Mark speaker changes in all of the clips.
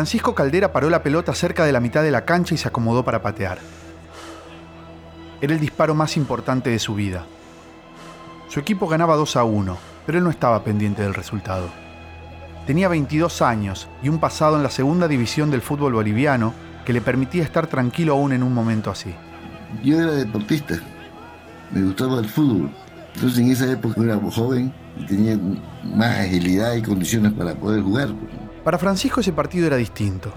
Speaker 1: Francisco Caldera paró la pelota cerca de la mitad de la cancha y se acomodó para patear. Era el disparo más importante de su vida. Su equipo ganaba 2 a 1, pero él no estaba pendiente del resultado. Tenía 22 años y un pasado en la segunda división del fútbol boliviano que le permitía estar tranquilo aún en un momento así.
Speaker 2: Yo era deportista, me gustaba el fútbol. Entonces en esa época era joven y tenía más agilidad y condiciones para poder jugar.
Speaker 1: Para Francisco ese partido era distinto.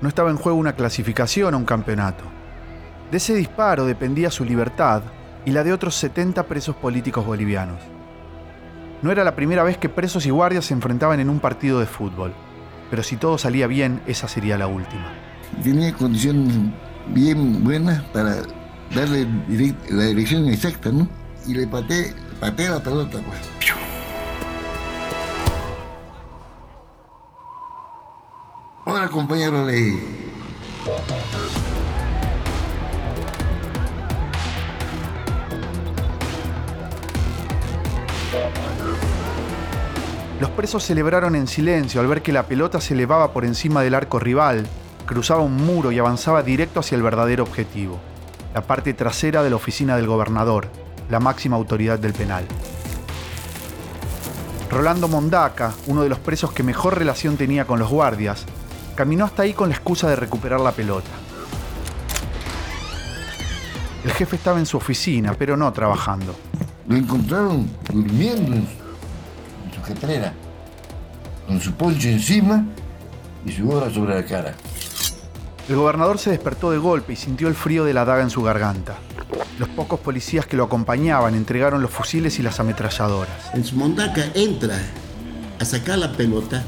Speaker 1: No estaba en juego una clasificación o un campeonato. De ese disparo dependía su libertad y la de otros 70 presos políticos bolivianos. No era la primera vez que presos y guardias se enfrentaban en un partido de fútbol, pero si todo salía bien, esa sería la última.
Speaker 2: Tenía condiciones bien buenas para darle la dirección exacta, ¿no? Y le pateé, pateé la pelota, pues. Compañero Ley.
Speaker 1: Los presos celebraron en silencio al ver que la pelota se elevaba por encima del arco rival, cruzaba un muro y avanzaba directo hacia el verdadero objetivo, la parte trasera de la oficina del gobernador, la máxima autoridad del penal. Rolando Mondaca, uno de los presos que mejor relación tenía con los guardias, caminó hasta ahí con la excusa de recuperar la pelota. El jefe estaba en su oficina, pero no trabajando.
Speaker 2: Lo encontraron durmiendo en su jetrera, con su poncho encima y su gorra sobre la cara.
Speaker 1: El gobernador se despertó de golpe y sintió el frío de la daga en su garganta. Los pocos policías que lo acompañaban entregaron los fusiles y las ametralladoras.
Speaker 3: El Mondaca entra a sacar la pelota,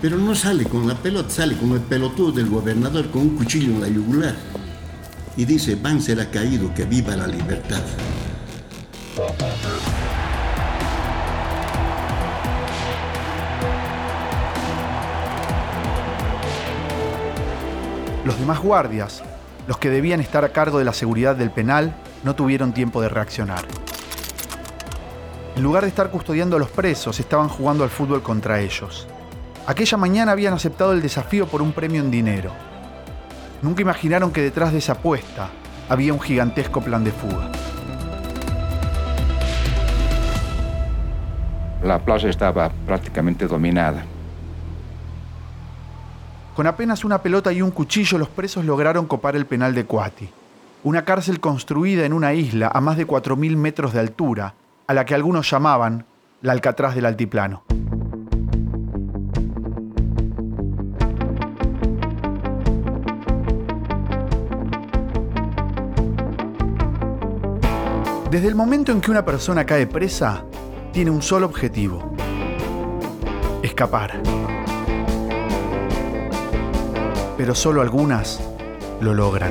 Speaker 3: pero no sale con la pelota, sale con el pelotudo del gobernador con un cuchillo en la yugular. Y dice, Banzer ha caído, que viva la libertad.
Speaker 1: Los demás guardias, los que debían estar a cargo de la seguridad del penal, no tuvieron tiempo de reaccionar. En lugar de estar custodiando a los presos, estaban jugando al fútbol contra ellos. Aquella mañana habían aceptado el desafío por un premio en dinero. Nunca imaginaron que detrás de esa apuesta había un gigantesco plan de fuga.
Speaker 4: La plaza estaba prácticamente dominada.
Speaker 1: Con apenas una pelota y un cuchillo, los presos lograron copar el penal de Cuati, una cárcel construida en una isla a más de 4.000 metros de altura, a la que algunos llamaban la Alcatraz del Altiplano. Desde el momento en que una persona cae presa, tiene un solo objetivo, escapar. Pero solo algunas lo logran.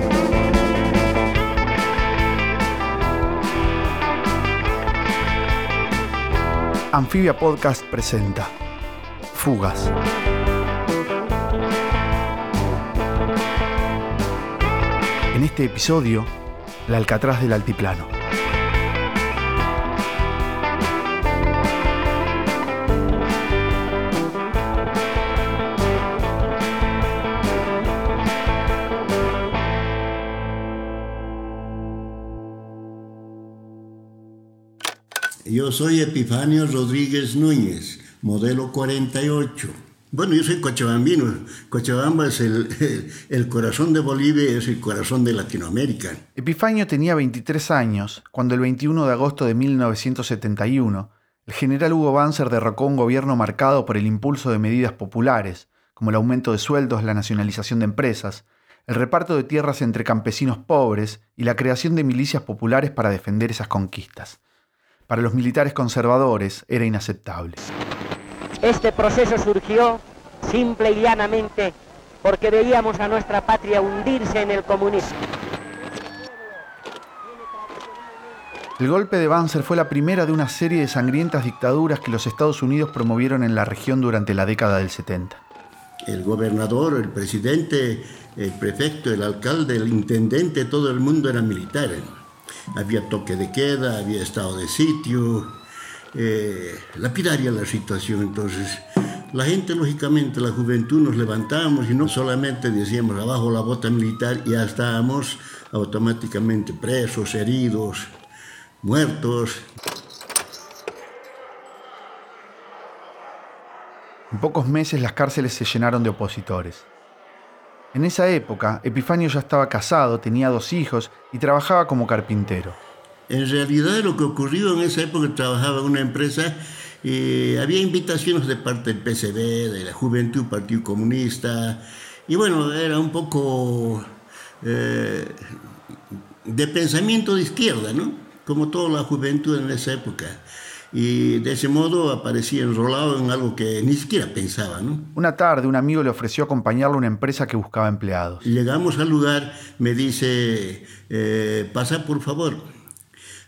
Speaker 1: Anfibia Podcast presenta Fugas. En este episodio, la Alcatraz del Altiplano.
Speaker 3: Soy Epifanio Rodríguez Núñez, modelo 48. Bueno, yo soy cochabambino. Cochabamba es el, corazón de Bolivia es el corazón de Latinoamérica.
Speaker 1: Epifanio tenía 23 años cuando el 21 de agosto de 1971 el general Hugo Banzer derrocó un gobierno marcado por el impulso de medidas populares, como el aumento de sueldos, la nacionalización de empresas, el reparto de tierras entre campesinos pobres y la creación de milicias populares para defender esas conquistas para los militares conservadores era inaceptable.
Speaker 5: Este proceso surgió simple y llanamente porque veíamos a nuestra patria hundirse en el comunismo.
Speaker 1: El golpe de Banzer fue la primera de una serie de sangrientas dictaduras que los Estados Unidos promovieron en la región durante la década del 70.
Speaker 3: El gobernador, el presidente, el prefecto, el alcalde, el intendente, todo el mundo era militar había toque de queda, había estado de sitio, eh, lapidaria la situación. Entonces, La gente, lógicamente, la juventud nos levantábamos y no solamente decíamos abajo la bota militar ya estábamos automáticamente presos, heridos, muertos.
Speaker 1: En pocos meses las cárceles se llenaron de opositores. En esa época, Epifanio ya estaba casado, tenía dos hijos y trabajaba como carpintero.
Speaker 3: En realidad lo que ocurrió en esa época, trabajaba en una empresa y había invitaciones de parte del PCB, de la Juventud Partido Comunista, y bueno, era un poco eh, de pensamiento de izquierda, ¿no? Como toda la juventud en esa época y de ese modo aparecía enrolado en algo que ni siquiera pensaba. ¿no?
Speaker 1: Una tarde un amigo le ofreció acompañarlo a una empresa que buscaba empleados.
Speaker 3: Llegamos al lugar, me dice, eh, pasa por favor.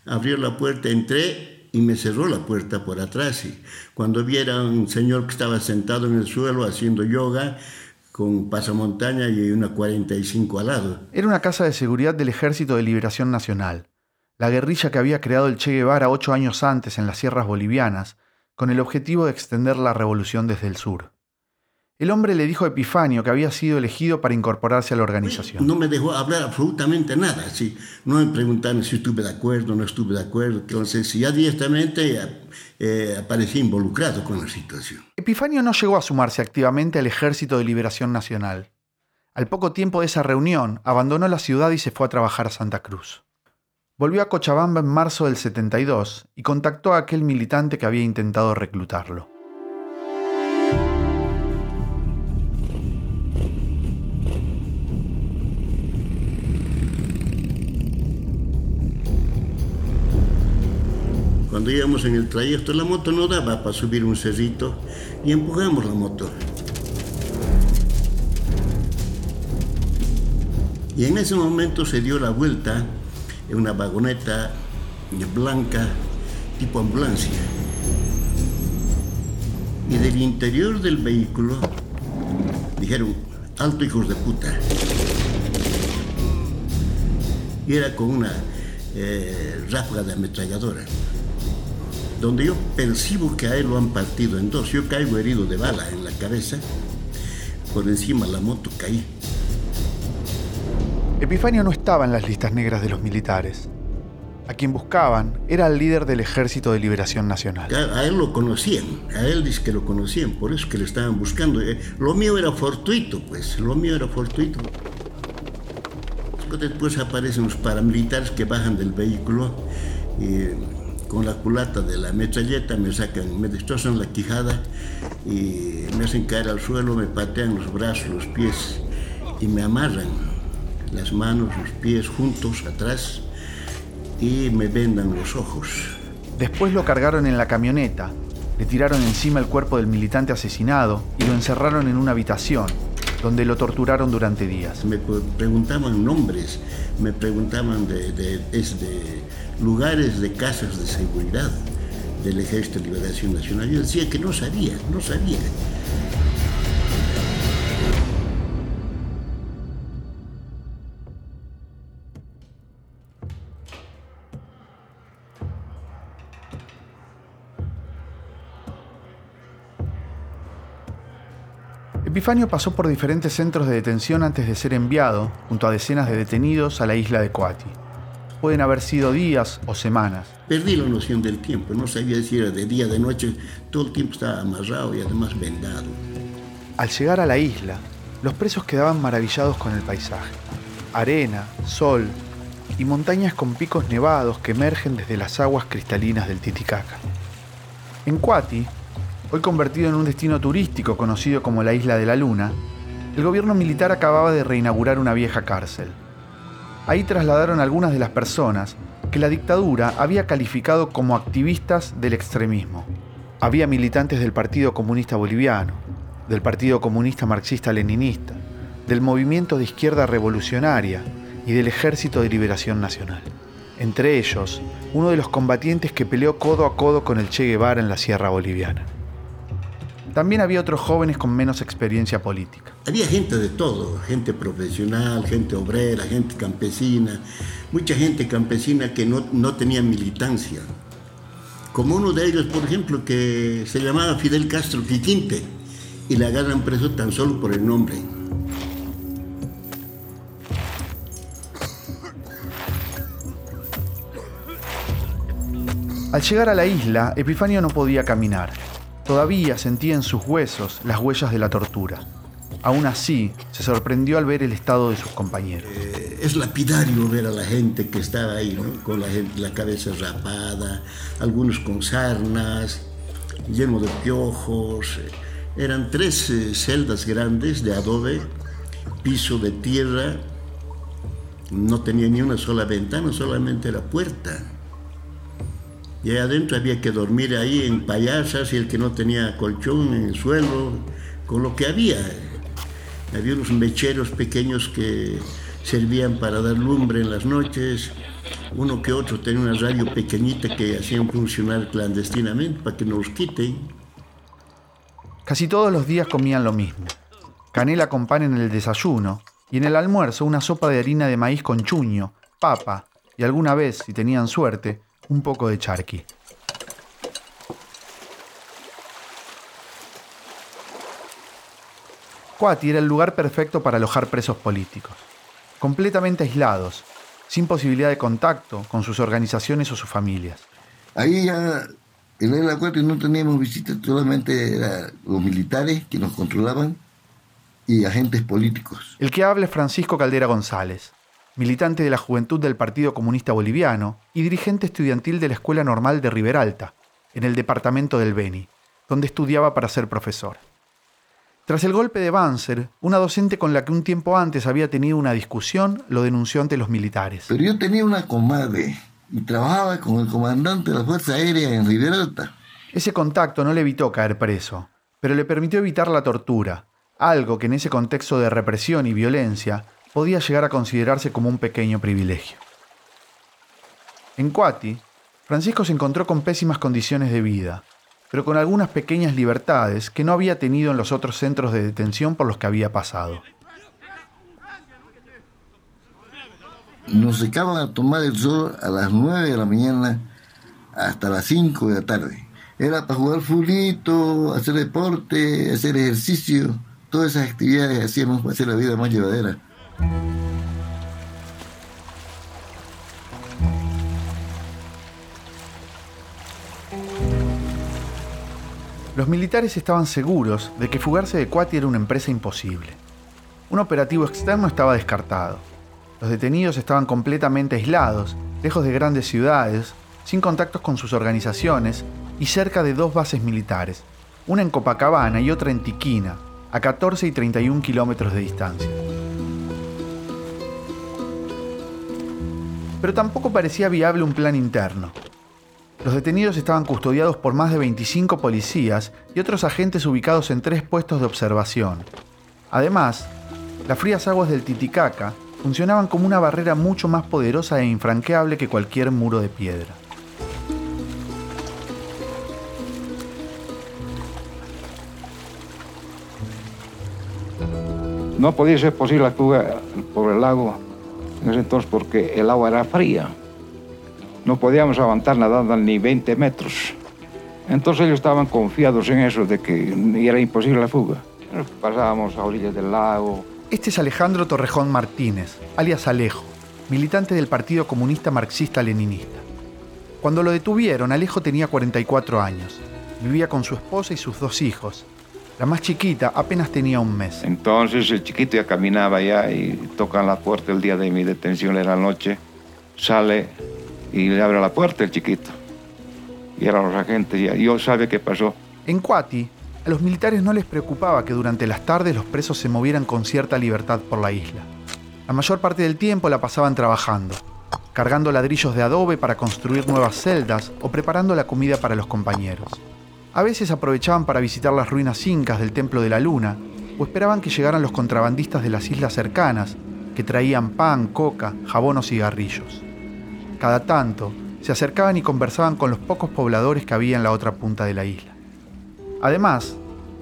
Speaker 3: Abrió la puerta, entré y me cerró la puerta por atrás. Y cuando viera un señor que estaba sentado en el suelo haciendo yoga, con pasamontaña y una 45 al lado.
Speaker 1: Era una casa de seguridad del Ejército de Liberación Nacional la guerrilla que había creado el Che Guevara ocho años antes en las sierras bolivianas, con el objetivo de extender la revolución desde el sur. El hombre le dijo a Epifanio que había sido elegido para incorporarse a la organización.
Speaker 3: No me dejó hablar absolutamente nada. ¿sí? No me preguntaron si estuve de acuerdo o no estuve de acuerdo. Entonces, si ya directamente eh, aparecí involucrado con la situación.
Speaker 1: Epifanio no llegó a sumarse activamente al Ejército de Liberación Nacional. Al poco tiempo de esa reunión, abandonó la ciudad y se fue a trabajar a Santa Cruz. Volvió a Cochabamba en marzo del 72 y contactó a aquel militante que había intentado reclutarlo.
Speaker 3: Cuando íbamos en el trayecto, la moto no daba para subir un cerrito y empujamos la moto. Y en ese momento se dio la vuelta una vagoneta blanca tipo ambulancia. Y del interior del vehículo dijeron, alto hijos de puta. Y era con una eh, ráfaga de ametralladora, donde yo percibo que a él lo han partido en dos. Yo caigo herido de bala en la cabeza, por encima la moto caí.
Speaker 1: Epifanio no estaba en las listas negras de los militares. A quien buscaban era el líder del Ejército de Liberación Nacional.
Speaker 3: A, él lo conocían, a él dice que lo conocían, por eso que le estaban buscando. Eh, lo mío era fortuito, pues, lo mío era fortuito. Después aparecen los paramilitares que bajan del vehículo y con la culata de la metralleta me sacan, me destrozan la quijada y me hacen caer al suelo, me patean los brazos, los pies y me amarran las manos, los pies juntos atrás y me vendan los ojos.
Speaker 1: Después lo cargaron en la camioneta, le tiraron encima el cuerpo del militante asesinado y lo encerraron en una habitación, donde lo torturaron durante días.
Speaker 3: Me preguntaban nombres, me preguntaban de, de lugares de casas de seguridad del Ejército de Liberación Nacional. Yo decía que no sabía, no sabía.
Speaker 1: Epifanio pasó por diferentes centros de detención antes de ser enviado, junto a decenas de detenidos, a la isla de Coati. Pueden haber sido días o semanas.
Speaker 3: Perdí la noción del tiempo, no sabía si era de día, de noche, todo el tiempo estaba amarrado y además vendado.
Speaker 1: Al llegar a la isla, los presos quedaban maravillados con el paisaje. Arena, sol y montañas con picos nevados que emergen desde las aguas cristalinas del Titicaca. En Coati, Hoy convertido en un destino turístico conocido como la Isla de la Luna, el gobierno militar acababa de reinaugurar una vieja cárcel. Ahí trasladaron algunas de las personas que la dictadura había calificado como activistas del extremismo. Había militantes del Partido Comunista Boliviano, del Partido Comunista Marxista-Leninista, del Movimiento de Izquierda Revolucionaria y del Ejército de Liberación Nacional. Entre ellos, uno de los combatientes que peleó codo a codo con el Che Guevara en la Sierra Boliviana. También había otros jóvenes con menos experiencia política.
Speaker 3: Había gente de todo, gente profesional, gente obrera, gente campesina, mucha gente campesina que no, no tenía militancia. Como uno de ellos, por ejemplo, que se llamaba Fidel Castro Quiquinte, y le agarran preso tan solo por el nombre.
Speaker 1: Al llegar a la isla, Epifanio no podía caminar. Todavía sentía en sus huesos las huellas de la tortura. Aún así, se sorprendió al ver el estado de sus compañeros.
Speaker 3: Eh, es lapidario ver a la gente que estaba ahí, con la, cabeza rapada, algunos con sarnas, lleno de piojos. Eran tres eh, celdas grandes de adobe, piso de tierra, no tenía ni una sola ventana, solamente la puerta. Y ahí adentro había que dormir ahí en payasas y el que no tenía colchón en el suelo, con lo que había. Había unos mecheros pequeños que servían para dar lumbre en las noches. Uno que otro tenía una radio pequeñita que hacían funcionar clandestinamente para que no los quiten.
Speaker 1: Casi todos los días comían lo mismo. Canela con pan en el desayuno y en el almuerzo una sopa de harina de maíz con chuño, papa y alguna vez, si tenían suerte, un poco de charqui. Cuati era el lugar perfecto para alojar presos políticos, completamente aislados, sin posibilidad de contacto con sus organizaciones o sus familias.
Speaker 2: Ahí ya en el acuario no teníamos visitas, solamente eran los militares que nos controlaban y agentes políticos.
Speaker 1: El que habla es Francisco Caldera González, militante de la Juventud del Partido Comunista Boliviano y dirigente estudiantil de la Escuela Normal de Riberalta, en el departamento del Beni, donde estudiaba para ser profesor. Tras el golpe de Banzer, una docente con la que un tiempo antes había tenido una discusión lo denunció ante los militares.
Speaker 2: Pero yo tenía una comadre y trabajaba con el comandante de la Fuerza Aérea en Riberalta.
Speaker 1: Ese contacto no le evitó caer preso, pero le permitió evitar la tortura, algo que en ese contexto de represión y violencia podía llegar a considerarse como un pequeño privilegio. En Cuati, Francisco se encontró con pésimas condiciones de vida, pero con algunas pequeñas libertades que no había tenido en los otros centros de detención por los que había pasado.
Speaker 2: Nos secaban a tomar el sol a las 9 de la mañana hasta las 5 de la tarde. Era para jugar fulito, hacer deporte, hacer ejercicio. Todas esas actividades hacíamos para hacer la vida más llevadera.
Speaker 1: Los militares estaban seguros de que fugarse de Cuati era una empresa imposible. Un operativo externo estaba descartado. Los detenidos estaban completamente aislados, lejos de grandes ciudades, sin contactos con sus organizaciones y cerca de dos bases militares, una en Copacabana y otra en Tiquina, a 14 y 31 kilómetros de distancia. Pero tampoco parecía viable un plan interno. Los detenidos estaban custodiados por más de 25 policías y otros agentes ubicados en tres puestos de observación. Además, las frías aguas del Titicaca funcionaban como una barrera mucho más poderosa e infranqueable que cualquier muro de piedra.
Speaker 4: No podía ser posible la por el lago en ese entonces porque el agua era fría. No podíamos aguantar nadando ni 20 metros. Entonces ellos estaban confiados en eso, de que era imposible la fuga. Pasábamos a orillas del lago.
Speaker 1: Este es Alejandro Torrejón Martínez, alias Alejo, militante del Partido Comunista Marxista-Leninista. Cuando lo detuvieron, Alejo tenía 44 años. Vivía con su esposa y sus dos hijos. La más chiquita apenas tenía un mes.
Speaker 4: Entonces el chiquito ya caminaba ya y tocan la puerta el día de mi detención, era la noche. Sale y le abre la puerta el chiquito. Y eran los agentes, y yo sabe qué pasó.
Speaker 1: En Cuati, a los militares no les preocupaba que durante las tardes los presos se movieran con cierta libertad por la isla. La mayor parte del tiempo la pasaban trabajando, cargando ladrillos de adobe para construir nuevas celdas o preparando la comida para los compañeros. A veces aprovechaban para visitar las ruinas incas del Templo de la Luna o esperaban que llegaran los contrabandistas de las islas cercanas, que traían pan, coca, jabón o cigarrillos. Cada tanto, se acercaban y conversaban con los pocos pobladores que había en la otra punta de la isla. Además,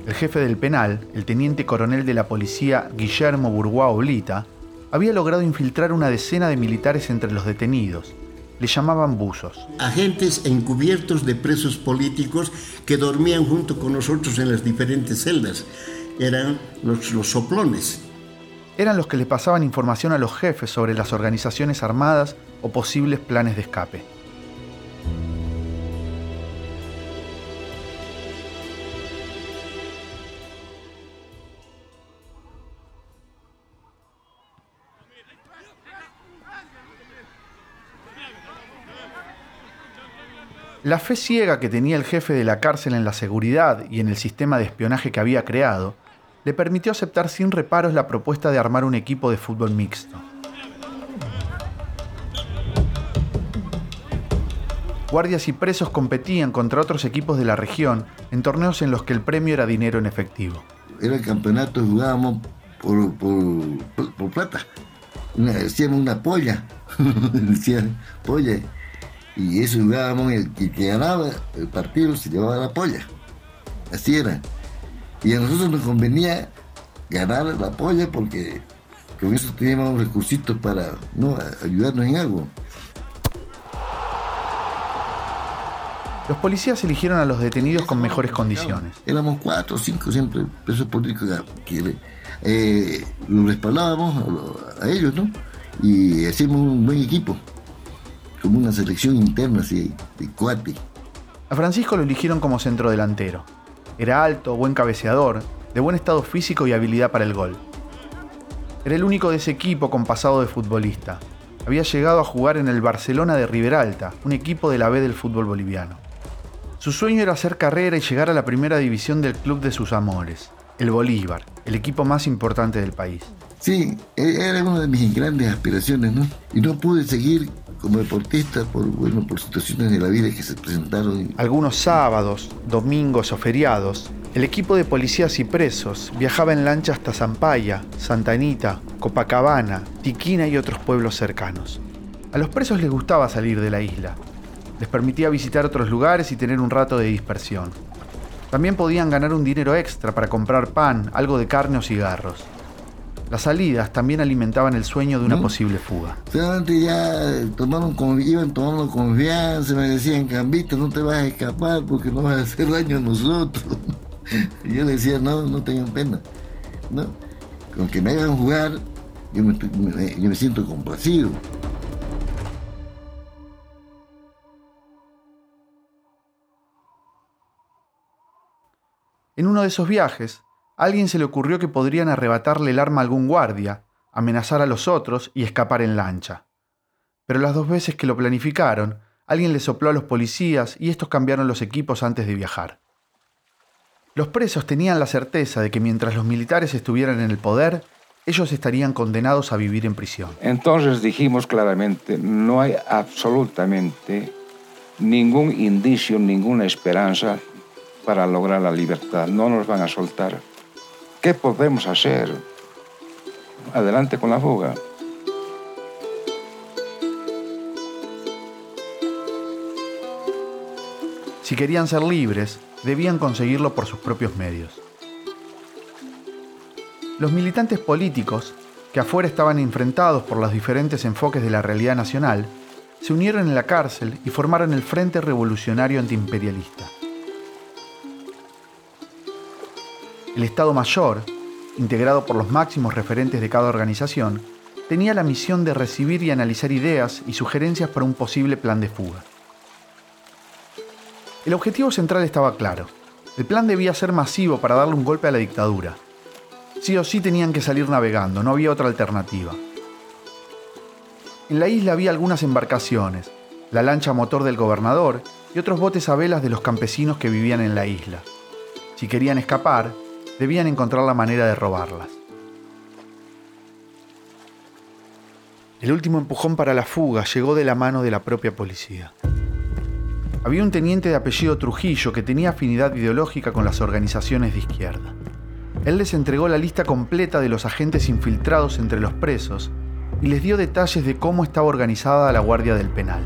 Speaker 1: el jefe del penal, el teniente coronel de la policía Guillermo Burguá Oblita, había logrado infiltrar una decena de militares entre los detenidos, le llamaban buzos.
Speaker 3: Agentes encubiertos de presos políticos que dormían junto con nosotros en las diferentes celdas. Eran los, los soplones.
Speaker 1: Eran los que le pasaban información a los jefes sobre las organizaciones armadas o posibles planes de escape. La fe ciega que tenía el jefe de la cárcel en la seguridad y en el sistema de espionaje que había creado, le permitió aceptar sin reparos la propuesta de armar un equipo de fútbol mixto. Guardias y presos competían contra otros equipos de la región en torneos en los que el premio era dinero en efectivo.
Speaker 2: Era el campeonato, jugábamos por, por, por plata. Hacíamos una polla. Decían, polla y eso jugábamos, el que ganaba el partido se llevaba la polla. Así era. Y a nosotros nos convenía ganar la polla porque con eso teníamos recursitos para ¿no? ayudarnos en algo.
Speaker 1: Los policías eligieron a los detenidos con mejores condiciones.
Speaker 2: Éramos cuatro o cinco siempre presos políticos que eh, los respaldábamos a, a ellos, ¿no? Y hacíamos un buen equipo como una selección interna así, de cuate.
Speaker 1: A Francisco lo eligieron como centrodelantero. Era alto, buen cabeceador, de buen estado físico y habilidad para el gol. Era el único de ese equipo con pasado de futbolista. Había llegado a jugar en el Barcelona de Riberalta, un equipo de la B del fútbol boliviano. Su sueño era hacer carrera y llegar a la primera división del club de sus amores, el Bolívar, el equipo más importante del país.
Speaker 2: Sí, e-, era una de mis grandes aspiraciones, ¿no? Y no pude seguir como deportista por, bueno, por situaciones de la vida que se presentaron.
Speaker 1: Algunos sábados, domingos o feriados, el equipo de policías y presos viajaba en lancha hasta Zampaya, Santa Anita, Copacabana, Tiquina y otros pueblos cercanos. A los presos les gustaba salir de la isla. Les permitía visitar otros lugares y tener un rato de dispersión. También podían ganar un dinero extra para comprar pan, algo de carne o cigarros. Las salidas también alimentaban el sueño de una posible fuga.
Speaker 2: Solamente ya tomaron, iban tomando confianza, me decían, Cambito, no te vas a escapar porque no vas a hacer daño a nosotros. Y yo le decía, no, no tengan pena. ¿no? Con que me hagan jugar, yo me, yo me siento complacido.
Speaker 1: En uno de esos viajes, alguien se le ocurrió que podrían arrebatarle el arma a algún guardia, amenazar a los otros y escapar en lancha. Pero las dos veces que lo planificaron, alguien le sopló a los policías y estos cambiaron los equipos antes de viajar. Los presos tenían la certeza de que mientras los militares estuvieran en el poder, ellos estarían condenados a vivir en prisión.
Speaker 4: Entonces dijimos claramente, no hay absolutamente ningún indicio, ninguna esperanza para lograr la libertad. No nos van a soltar. ¿Qué podemos hacer? Adelante con la fuga.
Speaker 1: Si querían ser libres, debían conseguirlo por sus propios medios. Los militantes políticos, que afuera estaban enfrentados por los diferentes enfoques de la realidad nacional, se unieron en la cárcel y formaron el Frente Revolucionario Antiimperialista. El Estado Mayor, integrado por los máximos referentes de cada organización, tenía la misión de recibir y analizar ideas y sugerencias para un posible plan de fuga. El objetivo central estaba claro. El plan debía ser masivo para darle un golpe a la dictadura. Sí o sí tenían que salir navegando, no había otra alternativa. En la isla había algunas embarcaciones, la lancha motor del gobernador y otros botes a velas de los campesinos que vivían en la isla. Si querían escapar, debían encontrar la manera de robarlas. El último empujón para la fuga llegó de la mano de la propia policía. Había un teniente de apellido Trujillo que tenía afinidad ideológica con las organizaciones de izquierda. Él les entregó la lista completa de los agentes infiltrados entre los presos y les dio detalles de cómo estaba organizada la Guardia del Penal.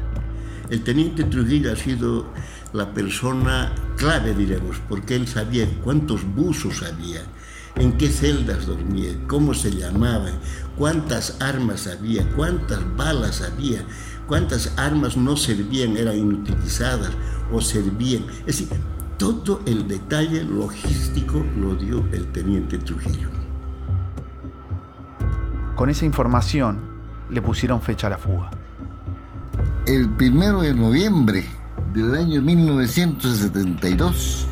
Speaker 3: El teniente Trujillo ha sido la persona clave, diremos, porque él sabía cuántos buzos había, en qué celdas dormía, cómo se llamaba, cuántas armas había, cuántas balas había, cuántas armas no servían, eran inutilizadas o servían. Es decir, todo el detalle logístico lo dio el teniente Trujillo.
Speaker 1: Con esa información le pusieron fecha a la fuga.
Speaker 2: El primero de noviembre del año 1972,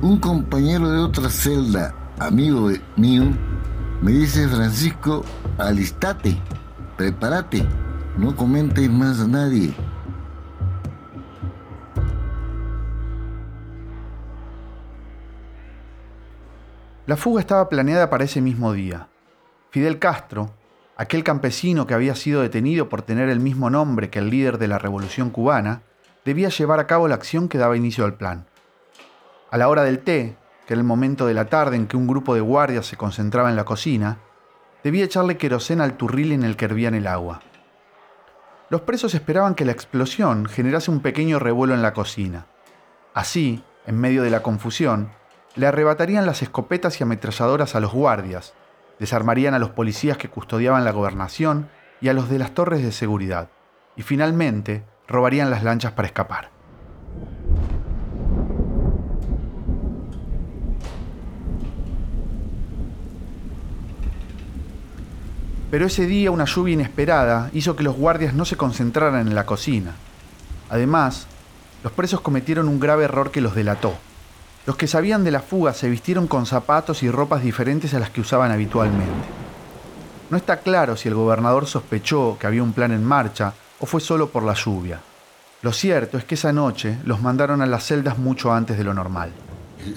Speaker 2: un compañero de otra celda, amigo mío, me dice Francisco, alistate, prepárate, no comentes más a nadie.
Speaker 1: La fuga estaba planeada para ese mismo día. Fidel Castro, aquel campesino que había sido detenido por tener el mismo nombre que el líder de la revolución cubana, debía llevar a cabo la acción que daba inicio al plan. A la hora del té, que era el momento de la tarde en que un grupo de guardias se concentraba en la cocina, debía echarle querosena al turril en el que hervían el agua. Los presos esperaban que la explosión generase un pequeño revuelo en la cocina. Así, en medio de la confusión, le arrebatarían las escopetas y ametralladoras a los guardias, desarmarían a los policías que custodiaban la gobernación y a los de las torres de seguridad, y finalmente robarían las lanchas para escapar. Pero ese día una lluvia inesperada hizo que los guardias no se concentraran en la cocina. Además, los presos cometieron un grave error que los delató. Los que sabían de la fuga se vistieron con zapatos y ropas diferentes a las que usaban habitualmente. No está claro si el gobernador sospechó que había un plan en marcha o fue solo por la lluvia. Lo cierto es que esa noche los mandaron a las celdas mucho antes de lo normal.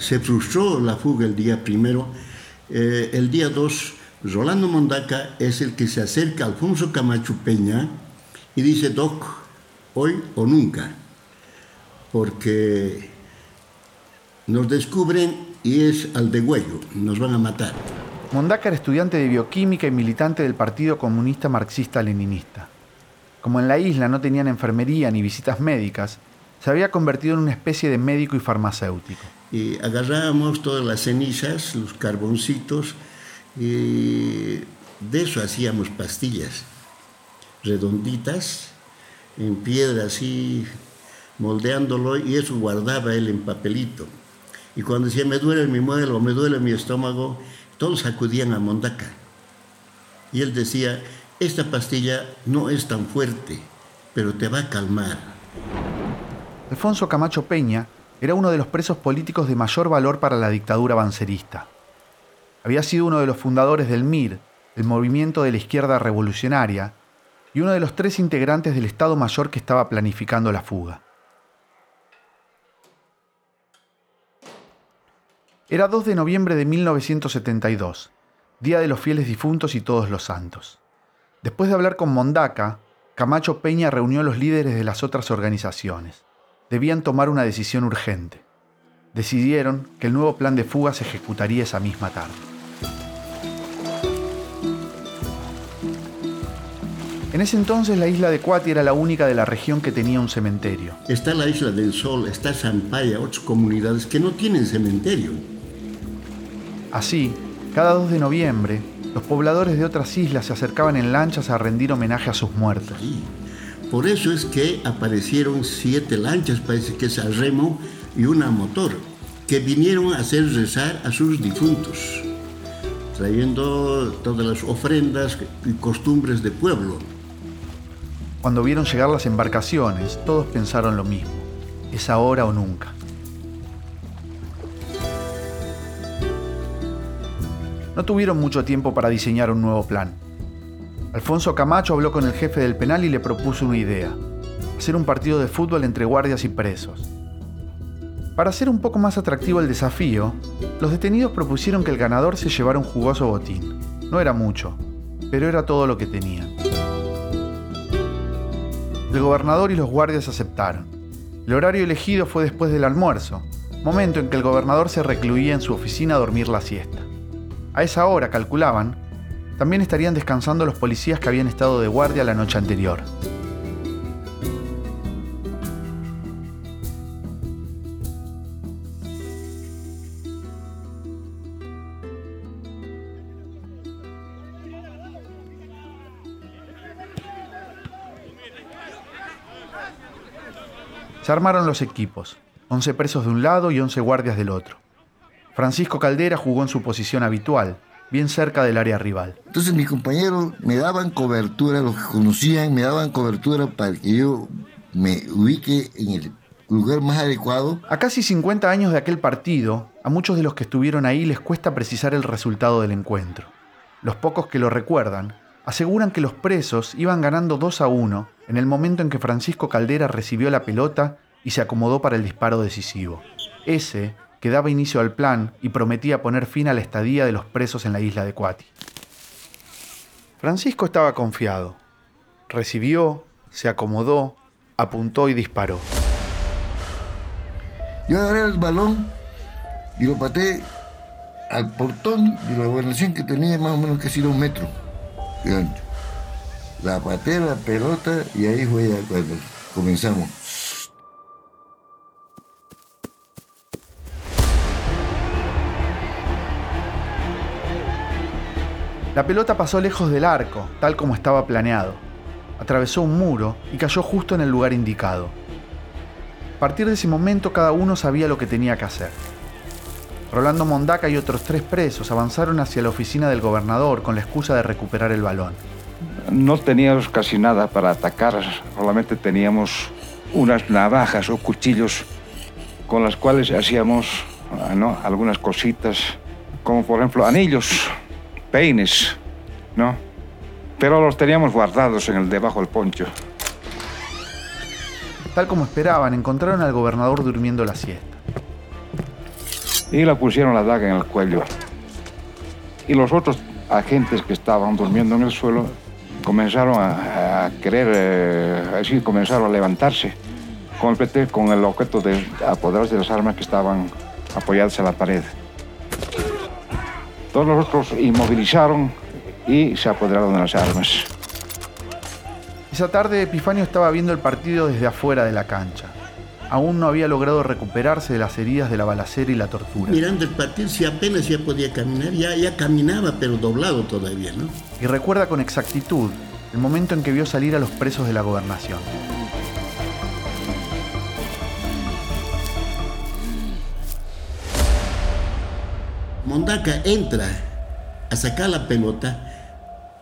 Speaker 3: Se frustró la fuga el día primero. Eh, el día dos Rolando Mondaca es el que se acerca a Alfonso Camacho Peña y dice, Doc, hoy o nunca, porque nos descubren y es al degüello, nos van a matar.
Speaker 1: Mondaca era estudiante de bioquímica y militante del Partido Comunista Marxista-Leninista. Como en la isla no tenían enfermería ni visitas médicas, se había convertido en una especie de médico y farmacéutico.
Speaker 3: Y agarrábamos todas las cenizas, los carboncitos, y de eso hacíamos pastillas redonditas, en piedra así, moldeándolo, y eso guardaba él en papelito. Y cuando decía, me duele mi muelo, me duele mi estómago, todos acudían a Mondaca. Y él decía, esta pastilla no es tan fuerte, pero te va a calmar.
Speaker 1: Alfonso Camacho Peña era uno de los presos políticos de mayor valor para la dictadura bancerista. Había sido uno de los fundadores del MIR, el movimiento de la izquierda revolucionaria, y uno de los tres integrantes del Estado Mayor que estaba planificando la fuga. Era 2 de noviembre de 1972, Día de los Fieles Difuntos y Todos los Santos. Después de hablar con Mondaca, Camacho Peña reunió a los líderes de las otras organizaciones. Debían tomar una decisión urgente. Decidieron que el nuevo plan de fuga se ejecutaría esa misma tarde. En ese entonces la isla de Cuati era la única de la región que tenía un cementerio.
Speaker 3: Está la isla del Sol, está Zampaya, otras comunidades que no tienen cementerio.
Speaker 1: Así, cada 2 de noviembre, los pobladores de otras islas se acercaban en lanchas a rendir homenaje a sus muertos.
Speaker 3: Sí. Por eso es que aparecieron siete lanchas, parece que es a remo y una a motor, que vinieron a hacer rezar a sus difuntos, trayendo todas las ofrendas y costumbres de pueblo.
Speaker 1: Cuando vieron llegar las embarcaciones, todos pensaron lo mismo. Es ahora o nunca. No tuvieron mucho tiempo para diseñar un nuevo plan. Alfonso Camacho habló con el jefe del penal y le propuso una idea. Hacer un partido de fútbol entre guardias y presos. Para hacer un poco más atractivo el desafío, los detenidos propusieron que el ganador se llevara un jugoso botín. No era mucho, pero era todo lo que tenían. El gobernador y los guardias aceptaron. El horario elegido fue después del almuerzo, momento en que el gobernador se recluía en su oficina a dormir la siesta. A esa hora, calculaban, también estarían descansando los policías que habían estado de guardia la noche anterior. Se armaron los equipos, 11 presos de un lado y 11 guardias del otro. Francisco Caldera jugó en su posición habitual, bien cerca del área rival.
Speaker 2: Entonces mis compañeros me daban cobertura, los que conocían me daban cobertura para que yo me ubique en el lugar más adecuado.
Speaker 1: A casi 50 años de aquel partido, a muchos de los que estuvieron ahí les cuesta precisar el resultado del encuentro. Los pocos que lo recuerdan aseguran que los presos iban ganando 2 a 1 en el momento en que Francisco Caldera recibió la pelota y se acomodó para el disparo decisivo. Ese que daba inicio al plan y prometía poner fin a la estadía de los presos en la isla de Cuati. Francisco estaba confiado. Recibió, se acomodó, apuntó y disparó.
Speaker 2: Yo agarré el balón y lo pateé al portón de la gobernación que tenía más o menos casi dos metros de ancho. La pateé la pelota y ahí fue cuando comenzamos.
Speaker 1: La pelota pasó lejos del arco, tal como estaba planeado. Atravesó un muro y cayó justo en el lugar indicado. A partir de ese momento cada uno sabía lo que tenía que hacer. Rolando Mondaca y otros tres presos avanzaron hacia la oficina del gobernador con la excusa de recuperar el balón.
Speaker 4: No teníamos casi nada para atacar, solamente teníamos unas navajas o cuchillos con las cuales hacíamos ah, algunas cositas, como por ejemplo anillos peines, ¿no? Pero los teníamos guardados en el debajo del poncho.
Speaker 1: Tal como esperaban, encontraron al gobernador durmiendo la siesta.
Speaker 4: Y le pusieron la daga en el cuello. Y los otros agentes que estaban durmiendo en el suelo comenzaron a, querer, eh, así comenzaron a levantarse con el, con el objeto de apoderarse de las armas que estaban apoyadas en la pared. Todos los otros inmovilizaron y se apoderaron de las armas.
Speaker 1: Esa tarde Epifanio estaba viendo el partido desde afuera de la cancha. Aún no había logrado recuperarse de las heridas de la balacera y la tortura.
Speaker 3: Mirando el partido, si apenas ya podía caminar, ya, ya caminaba, pero doblado todavía, ¿no?
Speaker 1: Y recuerda con exactitud el momento en que vio salir a los presos de la gobernación.
Speaker 3: Mondaca entra a sacar la pelota,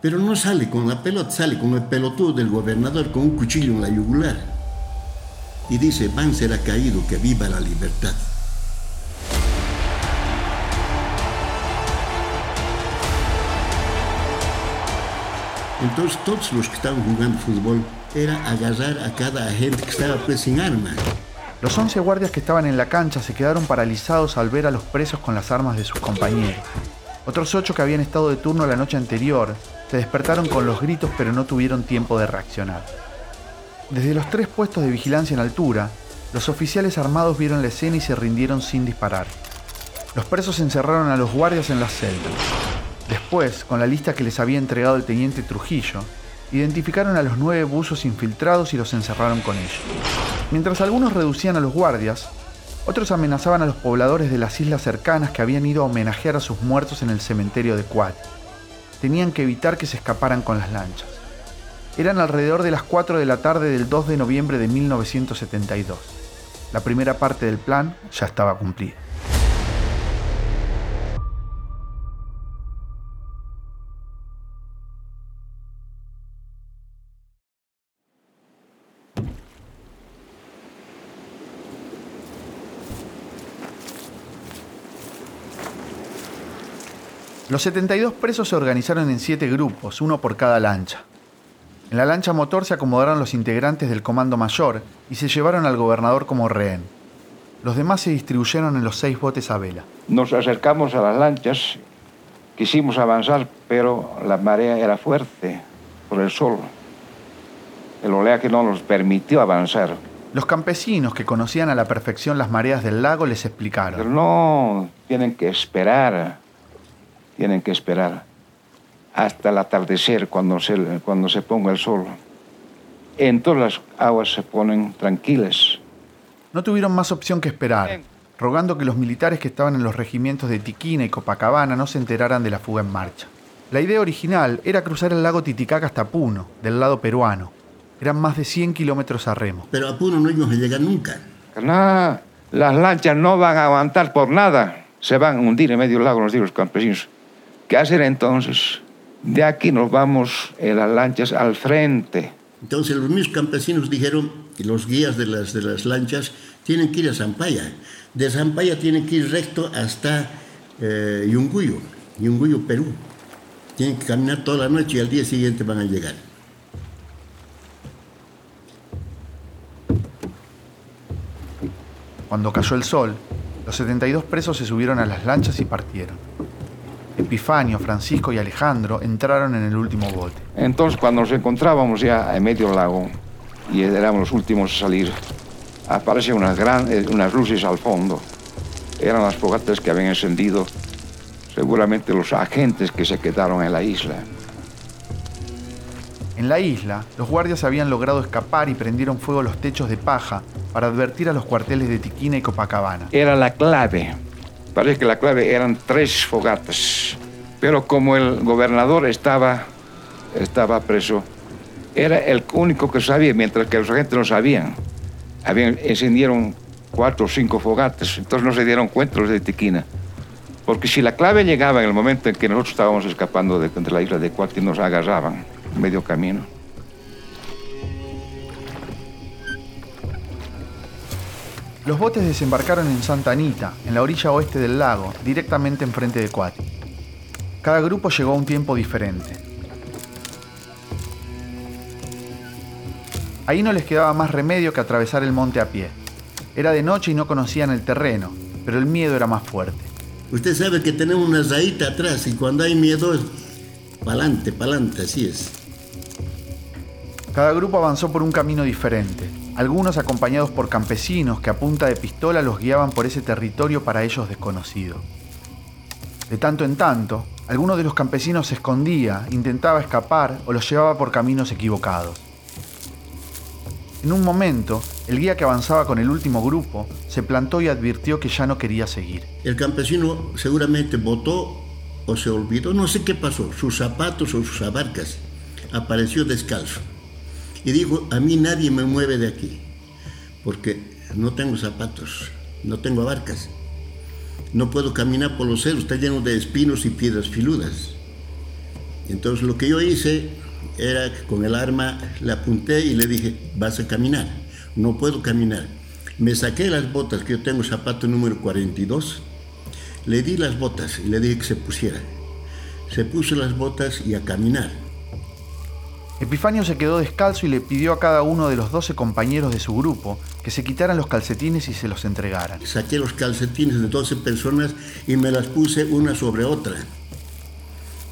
Speaker 3: pero no sale con la pelota, sale con el pelotudo del gobernador con un cuchillo en la yugular. Y dice, Van será caído, que viva la libertad. Entonces todos los que estaban jugando fútbol era agarrar a cada agente que estaba pues sin arma.
Speaker 1: Los 11 guardias que estaban en la cancha se quedaron paralizados al ver a los presos con las armas de sus compañeros. Otros ocho que habían estado de turno la noche anterior se despertaron con los gritos pero no tuvieron tiempo de reaccionar. Desde los tres puestos de vigilancia en altura, los oficiales armados vieron la escena y se rindieron sin disparar. Los presos encerraron a los guardias en las celdas. Después, con la lista que les había entregado el teniente Trujillo, identificaron a los nueve buzos infiltrados y los encerraron con ellos. Mientras algunos reducían a los guardias, otros amenazaban a los pobladores de las islas cercanas que habían ido a homenajear a sus muertos en el cementerio de Cuat. Tenían que evitar que se escaparan con las lanchas. Eran alrededor de las 4 de la tarde del 2 de noviembre de 1972. La primera parte del plan ya estaba cumplida. Los 72 presos se organizaron en siete grupos, uno por cada lancha. En la lancha motor se acomodaron los integrantes del Comando Mayor y se llevaron al gobernador como rehén. Los demás se distribuyeron en los seis botes a vela.
Speaker 4: Nos acercamos a las lanchas, quisimos avanzar, pero la marea era fuerte por el sol. El oleaje no nos permitió avanzar.
Speaker 1: Los campesinos que conocían a la perfección las mareas del lago les explicaron.
Speaker 4: Pero no, tienen que esperar tienen que esperar hasta el atardecer cuando se, cuando se ponga el sol. Entonces las aguas se ponen tranquilas.
Speaker 1: No tuvieron más opción que esperar, rogando que los militares que estaban en los regimientos de Tiquina y Copacabana no se enteraran de la fuga en marcha. La idea original era cruzar el lago Titicaca hasta Puno, del lado peruano. Eran más de 100 kilómetros a remo.
Speaker 3: Pero a Puno no íbamos a llegar nunca.
Speaker 4: No, las lanchas no van a aguantar por nada. Se van a hundir en medio del lago, nos dijeron los campesinos. ¿Qué hacer entonces? De aquí nos vamos en las lanchas al frente.
Speaker 3: Entonces los mismos campesinos dijeron, y los guías de las, de las lanchas tienen que ir a Zampaya. De Zampaya tienen que ir recto hasta eh, Yunguyo, Yunguyo, Perú. Tienen que caminar toda la noche y al día siguiente van a llegar.
Speaker 1: Cuando cayó el sol, los 72 presos se subieron a las lanchas y partieron. Epifanio, Francisco y Alejandro entraron en el último bote.
Speaker 4: Entonces, cuando nos encontrábamos ya en medio del lago y éramos los últimos a salir, aparecen unas, gran, eh, unas luces al fondo. Eran las fogatas que habían encendido seguramente los agentes que se quedaron en la isla.
Speaker 1: En la isla, los guardias habían logrado escapar y prendieron fuego los techos de paja para advertir a los cuarteles de Tiquina y Copacabana.
Speaker 4: Era la clave. Parece que la clave eran tres fogatas. Pero como el gobernador estaba, estaba preso, era el único que sabía, mientras que los agentes no sabían. Habían, encendieron cuatro o cinco fogatas, entonces no se dieron cuenta los de Tiquina. Porque si la clave llegaba en el momento en que nosotros estábamos escapando de, de la isla de Cuati, nos agarraban medio camino.
Speaker 1: Los botes desembarcaron en Santa Anita, en la orilla oeste del lago, directamente enfrente de Cuati. Cada grupo llegó a un tiempo diferente. Ahí no les quedaba más remedio que atravesar el monte a pie. Era de noche y no conocían el terreno, pero el miedo era más fuerte.
Speaker 3: Usted sabe que tenemos una raíta atrás y cuando hay miedo es pa'lante, pa'lante, así es.
Speaker 1: Cada grupo avanzó por un camino diferente, algunos acompañados por campesinos que a punta de pistola los guiaban por ese territorio para ellos desconocido. De tanto en tanto, alguno de los campesinos se escondía, intentaba escapar o los llevaba por caminos equivocados. En un momento, el guía que avanzaba con el último grupo se plantó y advirtió que ya no quería seguir.
Speaker 3: El campesino seguramente votó o se olvidó, no sé qué pasó, sus zapatos o sus abarcas. Apareció descalzo. Y dijo, a mí nadie me mueve de aquí, porque no tengo zapatos, no tengo abarcas. No puedo caminar por los cerros, está lleno de espinos y piedras filudas. Entonces lo que yo hice era que con el arma le apunté y le dije, vas a caminar. No puedo caminar. Me saqué las botas, que yo tengo zapato número 42. Le di las botas y le dije que se pusiera. Se puso las botas y a caminar.
Speaker 1: Epifanio se quedó descalzo y le pidió a cada uno de los 12 compañeros de su grupo que se quitaran los calcetines y se los entregaran.
Speaker 3: Saqué los calcetines de 12 personas y me las puse una sobre otra.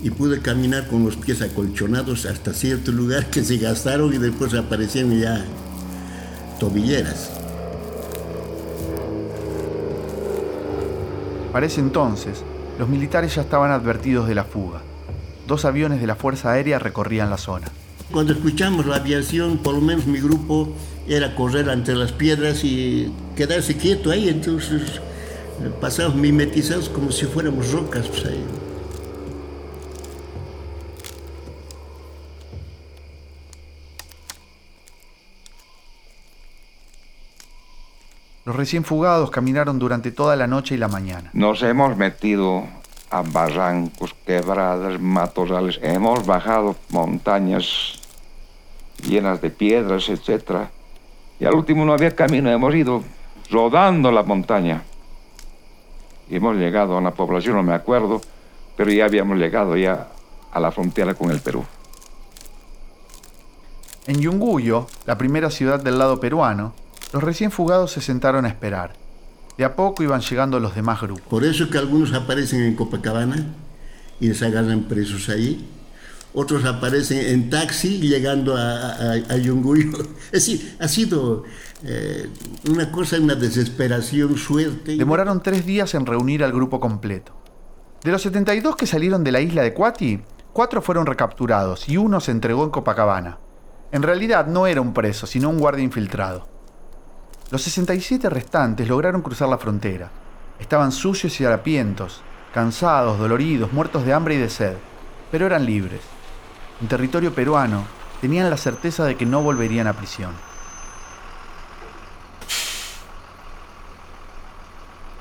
Speaker 3: Y pude caminar con los pies acolchonados hasta cierto lugar que se gastaron y después aparecieron ya tobilleras.
Speaker 1: Para ese entonces, los militares ya estaban advertidos de la fuga. Dos aviones de la Fuerza Aérea recorrían la zona.
Speaker 3: Cuando escuchamos la aviación, por lo menos mi grupo era correr entre las piedras y quedarse quieto ahí, entonces eh, pasamos mimetizados como si fuéramos rocas pues, ahí.
Speaker 1: Los recién fugados caminaron durante toda la noche y la mañana.
Speaker 4: Nos hemos metido a barrancos, quebradas, matorrales, hemos bajado montañas llenas de piedras, etc. Y al último no había camino, hemos ido rodando la montaña. Y hemos llegado a una población, no me acuerdo, pero ya habíamos llegado ya a la frontera con el Perú.
Speaker 1: En Yunguyo, la primera ciudad del lado peruano, los recién fugados se sentaron a esperar. De a poco iban llegando los demás grupos.
Speaker 3: Por eso que algunos aparecen en Copacabana y les agarran presos ahí. Otros aparecen en taxi llegando a, Yunguyo. Es decir, ha sido eh, una cosa, una desesperación, suerte.
Speaker 1: Demoraron tres días en reunir al grupo completo. De los 72 que salieron de la isla de Cuati, cuatro fueron recapturados y uno se entregó en Copacabana. En realidad no era un preso, sino un guardia infiltrado. Los 67 restantes lograron cruzar la frontera. Estaban sucios y harapientos, cansados, doloridos, muertos de hambre y de sed, pero eran libres. En territorio peruano, tenían la certeza de que no volverían a prisión.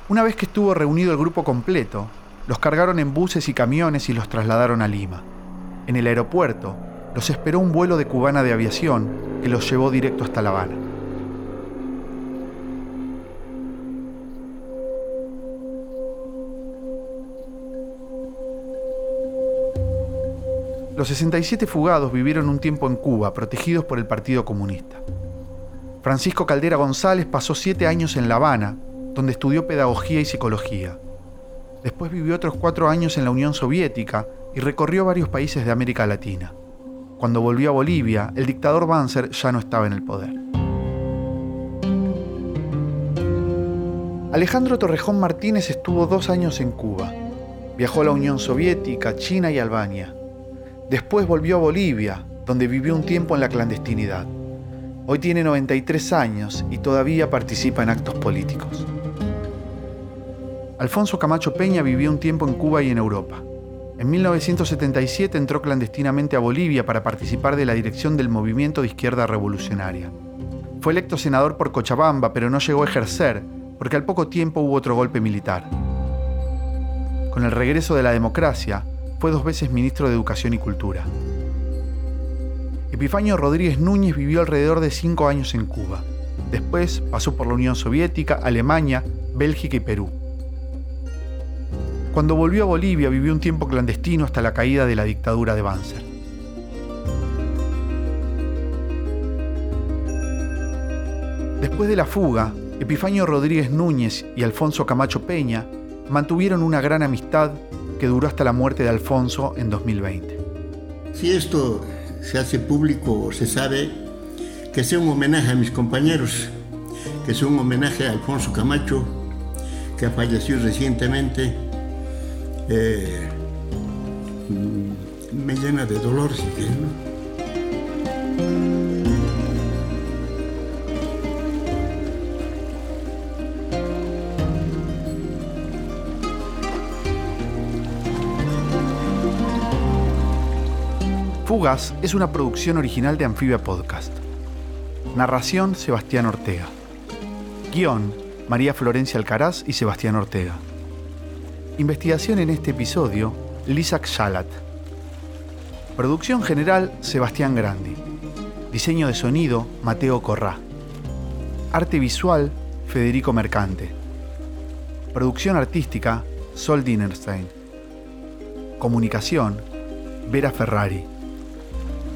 Speaker 1: Una vez que estuvo reunido el grupo completo, los cargaron en buses y camiones y los trasladaron a Lima. En el aeropuerto, los esperó un vuelo de cubana de aviación que los llevó directo hasta La Habana. Los 67 fugados vivieron un tiempo en Cuba, protegidos por el Partido Comunista. Francisco Caldera González pasó siete años en La Habana, donde estudió pedagogía y psicología. Después vivió otros cuatro años en la Unión Soviética y recorrió varios países de América Latina. Cuando volvió a Bolivia, el dictador Banzer ya no estaba en el poder. Alejandro Torrejón Martínez estuvo dos años en Cuba. Viajó a la Unión Soviética, China y Albania. Después volvió a Bolivia, donde vivió un tiempo en la clandestinidad. Hoy tiene 93 años y todavía participa en actos políticos. Alfonso Camacho Peña vivió un tiempo en Cuba y en Europa. En 1977 entró clandestinamente a Bolivia para participar de la dirección del movimiento de izquierda revolucionaria. Fue electo senador por Cochabamba, pero no llegó a ejercer, porque al poco tiempo hubo otro golpe militar. Con el regreso de la democracia, fue dos veces ministro de Educación y Cultura. Epifanio Rodríguez Núñez vivió alrededor de cinco años en Cuba. Después pasó por la Unión Soviética, Alemania, Bélgica y Perú. Cuando volvió a Bolivia vivió un tiempo clandestino hasta la caída de la dictadura de Banzer. Después de la fuga, Epifanio Rodríguez Núñez y Alfonso Camacho Peña mantuvieron una gran amistad que duró hasta la muerte de Alfonso en 2020.
Speaker 3: Si esto se hace público o se sabe, que sea un homenaje a mis compañeros, que sea un homenaje a Alfonso Camacho, que ha fallecido recientemente, eh, me llena de dolor, si quieres, ¿no?
Speaker 1: Es una producción original de Anfibia Podcast. Narración Sebastián Ortega. Guión María Florencia Alcaraz y Sebastián Ortega. Investigación en este episodio, Lisak Shalat. Producción general, Sebastián Grandi. Diseño de sonido, Mateo Corrá. Arte visual, Federico Mercante. Producción artística, Sol Dinerstein. Comunicación, Vera Ferrari.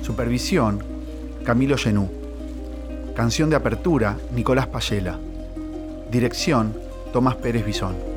Speaker 1: Supervisión, Camilo Genú. Canción de apertura, Nicolás Payela. Dirección, Tomás Pérez Bisón.